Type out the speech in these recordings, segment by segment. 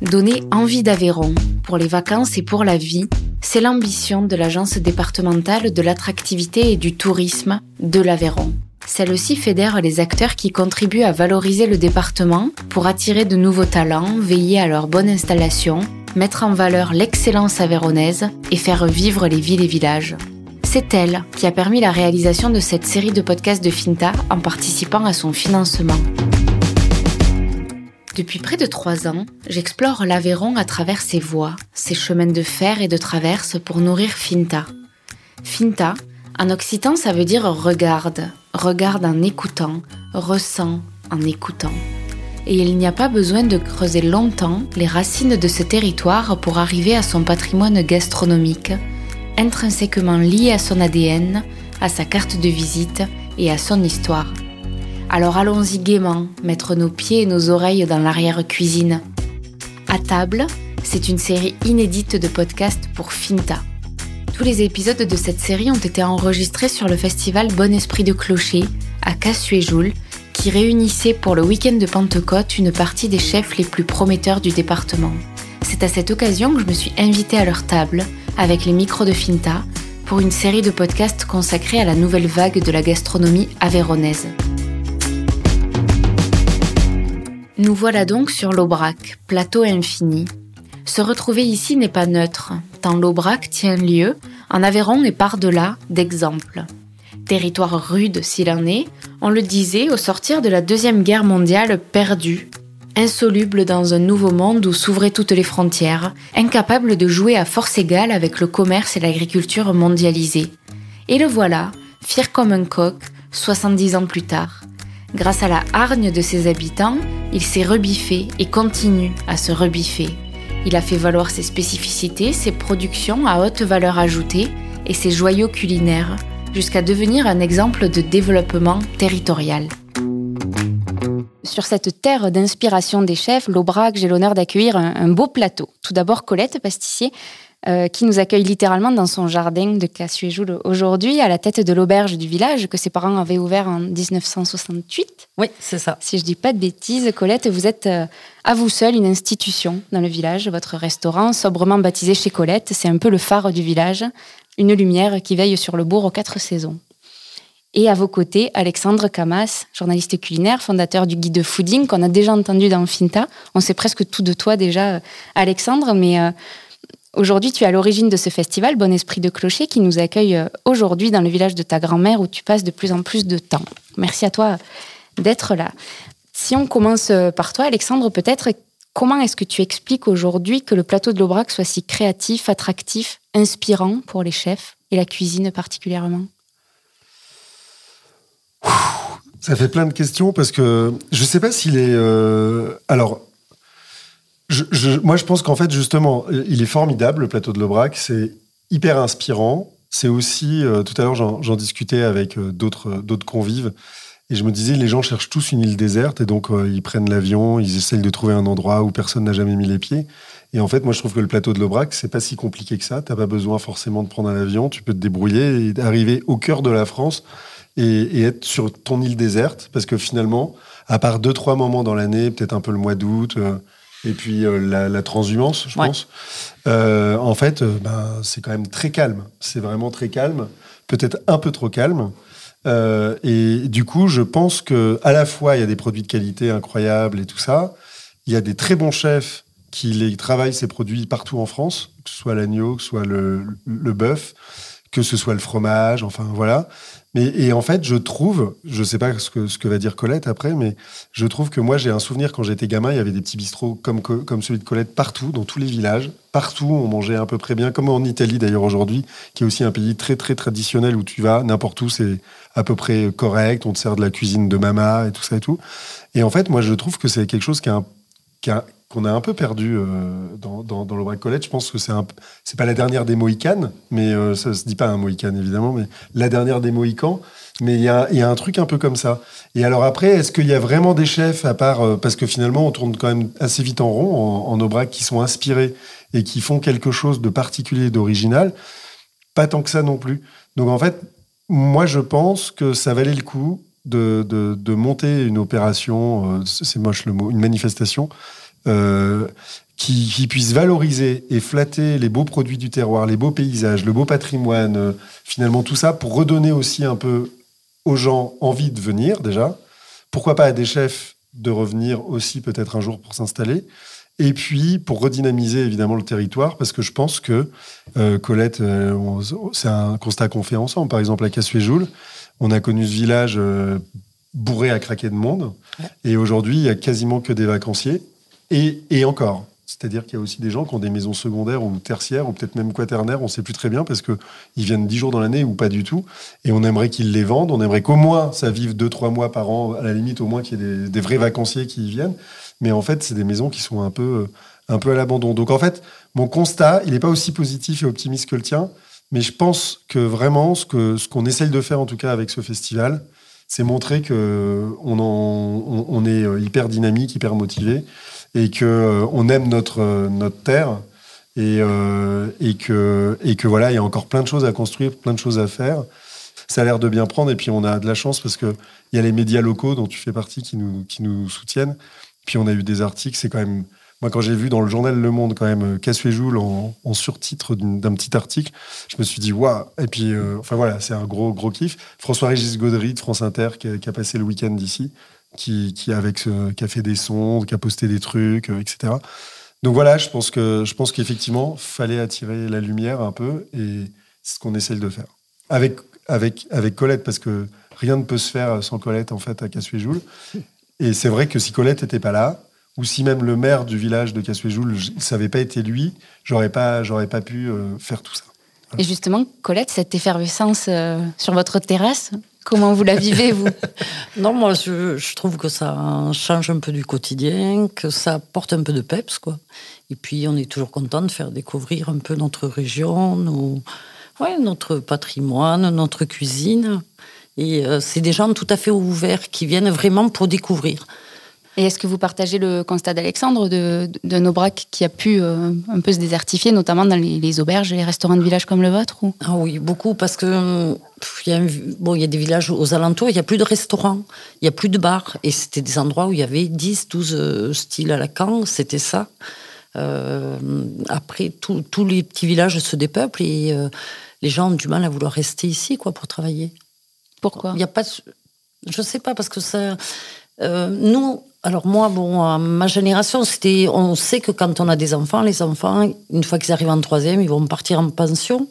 Donner envie d'Aveyron pour les vacances et pour la vie, c'est l'ambition de l'Agence départementale de l'attractivité et du tourisme de l'Aveyron. Celle-ci fédère les acteurs qui contribuent à valoriser le département pour attirer de nouveaux talents, veiller à leur bonne installation, mettre en valeur l'excellence aveyronnaise et faire vivre les villes et villages. C'est elle qui a permis la réalisation de cette série de podcasts de Finta en participant à son financement. Depuis près de trois ans, j'explore l'Aveyron à travers ses voies, ses chemins de fer et de traverse pour nourrir Finta. Finta, en occitan, ça veut dire regarde, regarde en écoutant, ressent en écoutant. Et il n'y a pas besoin de creuser longtemps les racines de ce territoire pour arriver à son patrimoine gastronomique, intrinsèquement lié à son ADN, à sa carte de visite et à son histoire. Alors allons-y gaiement, mettre nos pieds et nos oreilles dans l'arrière-cuisine. À table, c'est une série inédite de podcasts pour Finta. Tous les épisodes de cette série ont été enregistrés sur le festival Bon Esprit de Clocher à Cassuéjoul, qui réunissait pour le week-end de Pentecôte une partie des chefs les plus prometteurs du département. C'est à cette occasion que je me suis invitée à leur table, avec les micros de Finta, pour une série de podcasts consacrés à la nouvelle vague de la gastronomie avéronaise. Nous voilà donc sur l'Aubrac, plateau infini. Se retrouver ici n'est pas neutre, tant l'Aubrac tient lieu, en Aveyron et par-delà, d'exemples. Territoire rude s'il en est, on le disait au sortir de la Deuxième Guerre mondiale perdu, insoluble dans un nouveau monde où s'ouvraient toutes les frontières, incapable de jouer à force égale avec le commerce et l'agriculture mondialisée. Et le voilà, fier comme un coq, 70 ans plus tard. Grâce à la hargne de ses habitants, il s'est rebiffé et continue à se rebiffer. Il a fait valoir ses spécificités, ses productions à haute valeur ajoutée et ses joyaux culinaires, jusqu'à devenir un exemple de développement territorial. Sur cette terre d'inspiration des chefs, l'Aubrac, j'ai l'honneur d'accueillir un, beau plateau. Tout d'abord Colette, pâtissier, euh, qui nous accueille littéralement dans son jardin de Cassuéjoul aujourd'hui, à la tête de l'auberge du village que ses parents avaient ouvert en 1968. Oui, c'est ça. Si je dis pas de bêtises, Colette, vous êtes euh, à vous seule une institution dans le village. Votre restaurant, sobrement baptisé chez Colette, c'est un peu le phare du village, une lumière qui veille sur le bourg aux quatre saisons. Et à vos côtés, Alexandre Camas, journaliste culinaire, fondateur du guide de fooding qu'on a déjà entendu dans Finta. On sait presque tout de toi déjà, euh, Alexandre, mais Aujourd'hui, tu es à l'origine de ce festival Bon Esprit de Clocher qui nous accueille euh, aujourd'hui dans le village de ta grand-mère où tu passes de plus en plus de temps. Merci à toi d'être là. Si on commence euh, par toi, Alexandre, peut-être, comment est-ce que tu expliques aujourd'hui que le plateau de l'Aubrac soit si créatif, attractif, inspirant pour les chefs et la cuisine particulièrement? Ça fait plein de questions parce que je ne sais pas s'il est. Euh, alors, moi, je pense qu'en fait, justement, il est formidable, le plateau de l'Aubrac. C'est hyper inspirant. C'est aussi, euh, tout à l'heure, j'en discutais avec euh, d'autres d'autres convives. Et je me disais, les gens cherchent tous une île déserte. Et donc, euh, ils prennent l'avion, ils essayent de trouver un endroit où personne n'a jamais mis les pieds. Et en fait, moi, je trouve que le plateau de l'Aubrac, c'est pas si compliqué que ça. T'as pas besoin forcément de prendre un avion. Tu peux te débrouiller et arriver au cœur de la France et, et être sur ton île déserte. Parce que finalement, à part deux, trois moments dans l'année, peut-être un peu le mois d'août, et puis euh, la, transhumance, je pense. Euh, en fait, euh, ben, c'est quand même très calme. C'est vraiment très calme, peut-être un peu trop calme. et du coup, je pense que à la fois il y a des produits de qualité incroyables et tout ça. Il y a des très bons chefs qui les travaillent ces produits partout en France, que ce soit l'agneau, que ce soit le, le bœuf, que ce soit le fromage, enfin voilà. Mais, et en fait, je trouve, je sais pas ce que, ce que va dire Colette après, mais je trouve que moi, j'ai un souvenir quand j'étais gamin, il y avait des petits bistrots comme, comme celui de Colette partout, dans tous les villages. Partout, on mangeait à peu près bien, comme en Italie d'ailleurs aujourd'hui, qui est aussi un pays très, très traditionnel où tu vas, n'importe où, c'est à peu près correct, on te sert de la cuisine de mama et tout ça et tout. Et en fait, moi, je trouve que c'est quelque chose qui a, qui a, qu'on a un peu perdu euh, dans, dans, le College. Je pense que c'est c'est pas la dernière des Mohicanes, mais euh, ça se dit pas un Mohicane évidemment, mais la dernière des Mohicans. Mais il y a, un truc un peu comme ça. Et alors après, est-ce qu'il y a vraiment des chefs à part euh, parce que finalement on tourne quand même assez vite en rond en, Aubrac qui sont inspirés et qui font quelque chose de particulier, d'original. Pas tant que ça non plus. Donc en fait, moi je pense que ça valait le coup de, de, de monter une opération, c'est moche le mot, une manifestation qui, qui, puisse valoriser et flatter les beaux produits du terroir, les beaux paysages, le beau patrimoine, finalement tout ça pour redonner aussi un peu aux gens envie de venir déjà. Pourquoi pas à des chefs de revenir aussi peut-être un jour pour s'installer. Et puis pour redynamiser évidemment le territoire, parce que je pense que euh, Colette, euh, c'est un constat qu'on fait ensemble. Par exemple à Cassuéjoul, on a connu ce village euh, bourré à craquer de monde, et aujourd'hui il y a quasiment que des vacanciers. Et, encore, c'est-à-dire qu'il y a aussi des gens qui ont des maisons secondaires ou tertiaires ou peut-être même quaternaires, on ne sait plus très bien parce qu'ils viennent dix jours dans l'année ou pas du tout. Et on aimerait qu'ils les vendent, on aimerait qu'au moins ça vive deux, trois mois par an, à la limite au moins qu'il y ait des, vrais vacanciers qui y viennent. Mais en fait, c'est des maisons qui sont un peu, un peu à l'abandon. Donc en fait, mon constat, il n'est pas aussi positif et optimiste que le tien, mais je pense que vraiment ce qu'on ce qu'on essaye de faire en tout cas avec ce festival, c'est montrer qu'on on, on est hyper dynamique, hyper motivé et que euh, on aime notre euh, terre et, euh, et que que voilà, il y a encore plein de choses à construire, plein de choses à faire. Ça a l'air de bien prendre et puis on a de la chance parce que il y a les médias locaux dont tu fais partie qui nous soutiennent. Puis on a eu des articles, c'est quand même moi, quand j'ai vu dans le journal Le Monde, quand même, Cassuéjoul en, en surtitre d'un petit article, je me suis dit, waouh! Et puis, enfin voilà, c'est un gros, gros kiff. François-Régis Gaudry de France Inter, qui a, passé le week-end ici, qui, qui, avec qui a fait des sons, qui a posté des trucs, euh, etc. Donc voilà, je pense que je pense qu'effectivement, fallait attirer la lumière un peu, et c'est ce qu'on essaye de faire avec avec avec Colette, parce que rien ne peut se faire sans Colette en fait à Cassuéjoul. Et c'est vrai que si Colette n'était pas là, ou si même le maire du village de Cassuéjoul, ça n'avait pas été lui, j'aurais pas j'aurais pas pu euh, faire tout ça. Et justement, Colette, cette effervescence euh, sur votre terrasse, Comment vous la vivez, vous? Non, moi, je, trouve que ça change un peu du quotidien, que ça porte un peu de peps, quoi. Et puis, on est toujours content de faire découvrir un peu notre région, nos, ouais, notre patrimoine, notre cuisine. Et euh, c'est des gens tout à fait ouverts qui viennent vraiment pour découvrir. Et est-ce que vous partagez le constat d'Alexandre de, de, Nobrac qui a pu euh, un peu se désertifier, notamment dans les, auberges et les restaurants de village comme le vôtre ou? Ah Oui, beaucoup, parce que il y, a, bon, il y a des villages aux alentours, il n'y a plus de restaurants, il n'y a plus de bars. Et c'était des endroits où il y avait 10, 12 euh, styles à la can, c'était ça. Euh, après, tous les petits villages se dépeuplent et les gens ont du mal à vouloir rester ici quoi, pour travailler. Pourquoi? Il y a pas, Je ne sais pas, parce que ça. nous, alors moi, bon, ma génération, c'était, on sait que quand on a des enfants, les enfants, une fois qu'ils arrivent en troisième, ils vont partir en pension.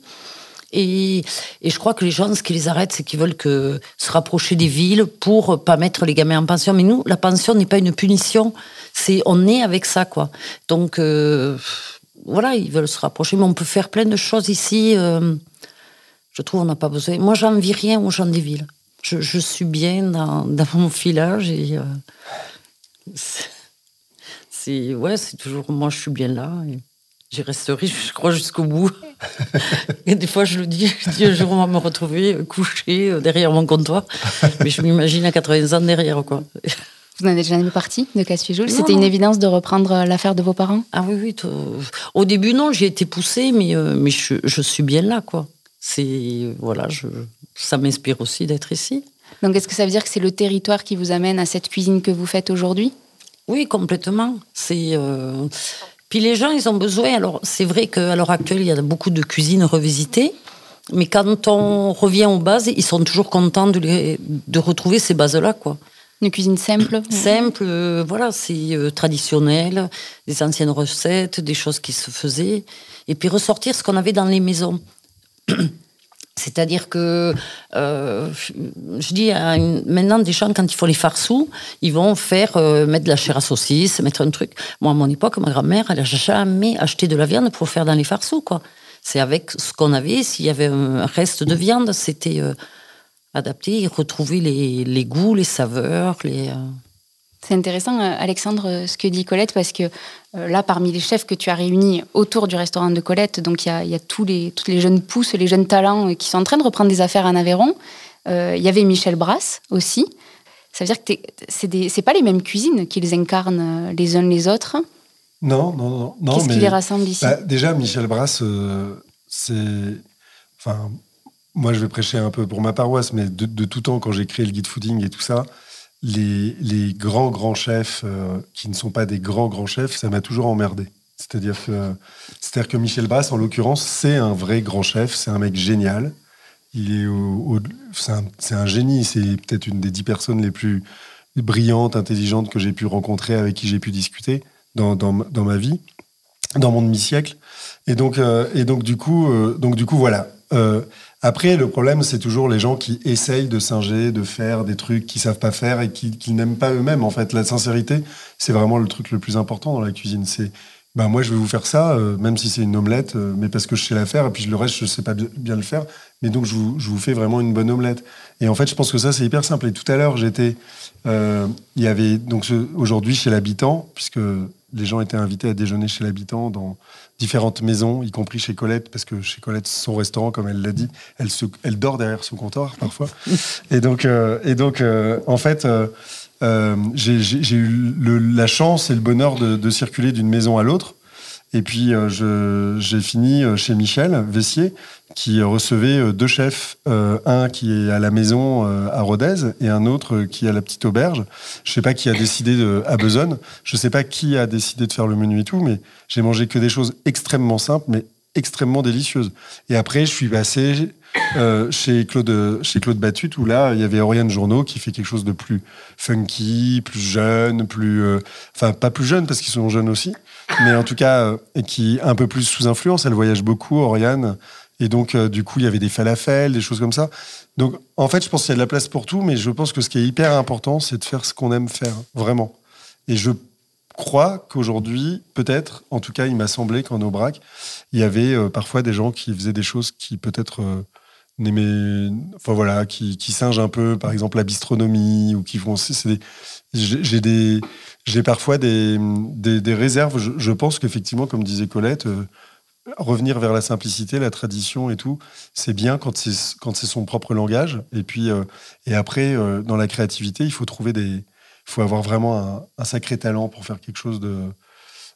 Et, je crois que les gens, ce qui les arrête, c'est qu'ils veulent que se rapprocher des villes pour pas mettre les gamins en pension. Mais nous, la pension n'est pas une punition. C'est on est avec ça, quoi. Donc euh, voilà, ils veulent se rapprocher, mais on peut faire plein de choses ici. Euh, je trouve on n'a pas besoin. Moi, j'envie rien aux gens des villes. Je, suis bien dans, mon village et euh, c'est ouais, c'est toujours moi, je suis bien là. Et j'y resterai, je crois, jusqu'au bout. et des fois, je le dis, je dis un jour, on va me retrouver couché euh, derrière mon comptoir. Mais je m'imagine à 80 ans derrière, quoi. Vous n'en êtes jamais parti de Cassuéjoul C'était une évidence de reprendre euh, l'affaire de vos parents? Ah oui, oui. Au début, non, j'ai été poussée, mais, euh, mais je, je, suis bien là, quoi. C'est voilà, je, ça m'inspire aussi d'être ici. Donc, est-ce que ça veut dire que c'est le territoire qui vous amène à cette cuisine que vous faites aujourd'hui? Oui, complètement. C'est. Euh, puis les gens, ils ont besoin. Alors, c'est vrai qu'à l'heure actuelle, il y a beaucoup de cuisines revisitées. Mais quand on revient aux bases, ils sont toujours contents de, de retrouver ces bases-là, quoi. Une cuisine simple Simple, euh, voilà, c'est euh, traditionnel, des anciennes recettes, des choses qui se faisaient. Et puis ressortir ce qu'on avait dans les maisons. C'est-à-dire que, euh, je dis maintenant, des gens, quand ils font les farceaux, ils vont faire, euh, mettre de la chair à saucisse, mettre un truc. Moi, à mon époque, ma grand-mère, elle n'a jamais acheté de la viande pour faire dans les farceaux, quoi. C'est avec ce qu'on avait. S'il y avait un reste de viande, c'était euh, adapté, retrouver les, les, goûts, les saveurs, les. C'est intéressant, euh, Alexandre, euh, ce que dit Colette, parce que euh, là, parmi les chefs que tu as réunis autour du restaurant de Colette, donc il y a, tous les, toutes les jeunes pousses, les jeunes talents qui sont en train de reprendre des affaires en Aveyron. Il y avait Michel Brasse aussi. Ça veut dire que c'est n'est pas les mêmes cuisines qu'ils incarnent les uns les autres. Non, non, non. Qu'est-ce qui les rassemble ici? bah, Déjà, Michel Brasse, c'est. Enfin, moi, je vais prêcher un peu pour ma paroisse, mais de, de tout temps, quand j'ai créé le guide fooding et tout ça, les, grands, grands chefs qui ne sont pas des grands, grands chefs, ça m'a toujours emmerdé. C'est-à-dire que, Michel Brass, en l'occurrence, c'est un vrai grand chef, c'est un mec génial. Il est c'est un, génie, c'est peut-être une des dix personnes les plus brillantes, intelligentes que j'ai pu rencontrer, avec qui j'ai pu discuter dans, ma vie, dans mon demi-siècle. Et donc, euh, et donc, du coup, euh, donc, du coup voilà. Euh, après, le problème, c'est toujours les gens qui essayent de singer, de faire des trucs qu'ils savent pas faire et qui, qui n'aiment pas eux-mêmes. En fait, la sincérité, c'est vraiment le truc le plus important dans la cuisine. C'est bah moi je vais vous faire ça, euh, même si c'est une omelette, euh, mais parce que je sais la faire, et puis le reste je sais pas bien le faire, mais donc je vous, je vous, fais vraiment une bonne omelette. Et en fait je pense que ça c'est hyper simple. Et tout à l'heure j'étais, euh, il y avait donc aujourd'hui chez l'habitant, puisque les gens étaient invités à déjeuner chez l'habitant dans différentes maisons, y compris chez Colette, parce que chez Colette son restaurant, comme elle l'a dit, elle, se, elle dort derrière son comptoir parfois. et donc, et donc en fait euh, j'ai eu la chance et le bonheur de, circuler d'une maison à l'autre. Et puis, euh, j'ai fini euh, chez Michel Vessier, qui recevait deux chefs, un qui est à la maison à Rodez et un autre qui est à la petite auberge. Je sais pas qui a décidé à Besonne. Je sais pas qui a décidé de faire le menu et tout, mais j'ai mangé que des choses extrêmement simples, mais extrêmement délicieuses. Et après, je suis passé euh, chez Claude chez Claude Batut où là il y avait Oriane Journeau qui fait quelque chose de plus funky, plus jeune, plus euh, enfin pas plus jeune parce qu'ils sont jeunes aussi, mais en tout cas euh, et qui un peu plus sous influence. Elle voyage beaucoup, Oriane, et donc du coup il y avait des falafels, des choses comme ça. Donc en fait je pense qu'il y a de la place pour tout, mais je pense que ce qui est hyper important c'est de faire ce qu'on aime faire vraiment. Et je crois qu'aujourd'hui, peut-être, en tout cas, il m'a semblé qu'en Aubrac, il y avait parfois des gens qui faisaient des choses qui peut-être enfin voilà, qui, qui singent un peu, par exemple, la bistronomie ou qui font. J'ai des, j'ai parfois des, des, réserves. Je, pense qu'effectivement, comme disait Colette, euh, revenir vers la simplicité, la tradition et tout, c'est bien quand c'est quand c'est son propre langage. Et puis euh, et après, euh, dans la créativité, il faut trouver des, faut avoir vraiment un, un sacré talent pour faire quelque chose de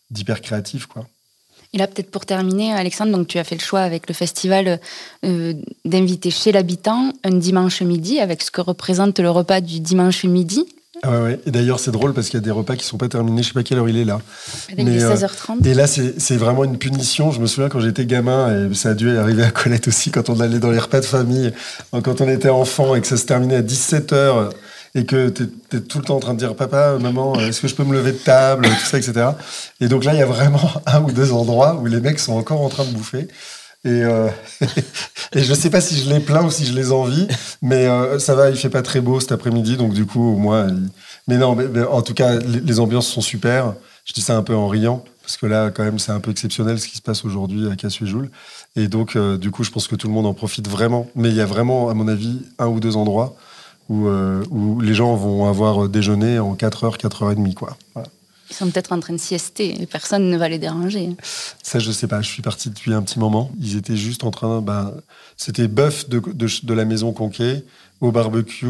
d'hyper créatif, quoi. Et là, peut-être pour terminer, Alexandre, donc tu as fait le choix avec le festival euh, d'inviter chez l'habitant un dimanche midi, avec ce que représente le repas du dimanche midi. Ah ouais, Et d'ailleurs, c'est drôle parce qu'il y a des repas qui ne sont pas terminés. Je ne sais pas quelle heure il est là. Les 16h30. et là, c'est vraiment une punition. Je me souviens quand j'étais gamin, et ça a dû arriver à Colette aussi, quand on allait dans les repas de famille, quand on était enfant et que ça se terminait à 17h et que tu es, tout le temps en train de dire papa, maman, est-ce que je peux me lever de table, tout ça, etc. Et donc là, il y a vraiment un ou deux endroits où les mecs sont encore en train de bouffer. Et, euh, et je sais pas si je les plains ou si je les envie, mais euh, ça va, il fait pas très beau cet après-midi, donc du coup, moi. Mais non, en tout cas, les, ambiances sont super. Je dis ça un peu en riant, parce que là, quand même, c'est un peu exceptionnel ce qui se passe aujourd'hui à Cassuéjoul. Et donc, euh, du coup, je pense que tout le monde en profite vraiment. Mais il y a vraiment, à mon avis, un ou deux endroits euh, où, les gens vont avoir déjeuné en 4 heures, 4 heures et demie. Quoi. Ils sont peut-être en train de siester et personne ne va les déranger. Ça, je sais pas. Je suis parti depuis un petit moment. Ils étaient juste en train. Ben, C'était bœuf de, de, la maison Conquet, au barbecue,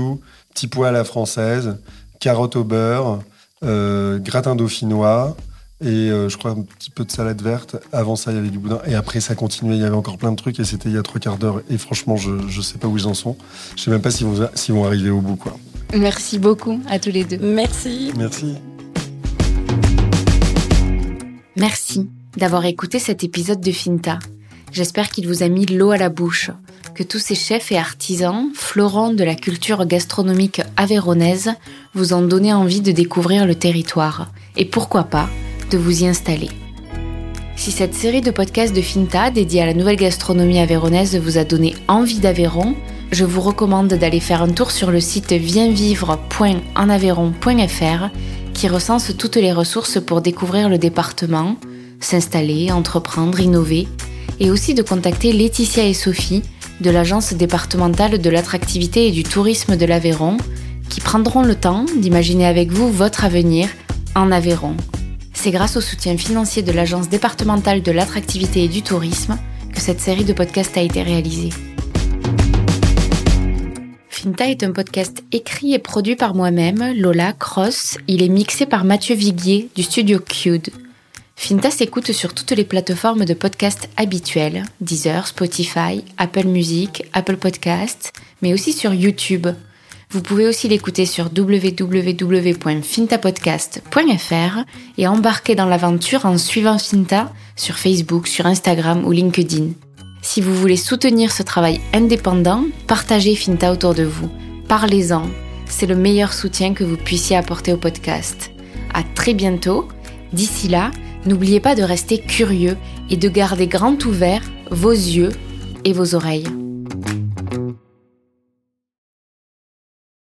petit pois à la française, carottes au beurre, euh, gratin dauphinois, et euh, je crois un petit peu de salade verte. Avant ça, il y avait du boudin. Et après, ça continuait. Il y avait encore plein de trucs. Et c'était il y a trois quarts d'heure. Et franchement, je ne sais pas où ils en sont. Je sais même pas s'ils vont, vont arriver au bout. Quoi. Merci beaucoup à tous les deux. Merci. Merci. Merci d'avoir écouté cet épisode de Finta. J'espère qu'il vous a mis l'eau à la bouche, que tous ces chefs et artisans, florants de la culture gastronomique avéronaise, vous ont donné envie de découvrir le territoire. Et pourquoi pas de vous y installer. Si cette série de podcasts de Finta dédiée à la nouvelle gastronomie avéronaise vous a donné envie d'Aveyron, je vous recommande d'aller faire un tour sur le site vienvivre.enaveyron.fr qui recense toutes les ressources pour découvrir le département, s'installer, entreprendre, innover, et aussi de contacter Laetitia et Sophie de l'Agence départementale de l'attractivité et du tourisme de l'Aveyron, qui prendront le temps d'imaginer avec vous votre avenir en Aveyron. C'est grâce au soutien financier de l'Agence départementale de l'attractivité et du tourisme que cette série de podcasts a été réalisée. Finta est un podcast écrit et produit par moi-même, Lola Cross. Il est mixé par Mathieu Viguier du studio Cued. Finta s'écoute sur toutes les plateformes de podcasts habituelles, Deezer, Spotify, Apple Music, Apple Podcasts, mais aussi sur YouTube. Vous pouvez aussi l'écouter sur www.fintapodcast.fr et embarquer dans l'aventure en suivant Finta sur Facebook, sur Instagram ou LinkedIn. Si vous voulez soutenir ce travail indépendant, partagez Finta autour de vous. Parlez-en. C'est le meilleur soutien que vous puissiez apporter au podcast. À très bientôt. D'ici là, n'oubliez pas de rester curieux et de garder grand ouvert vos yeux et vos oreilles.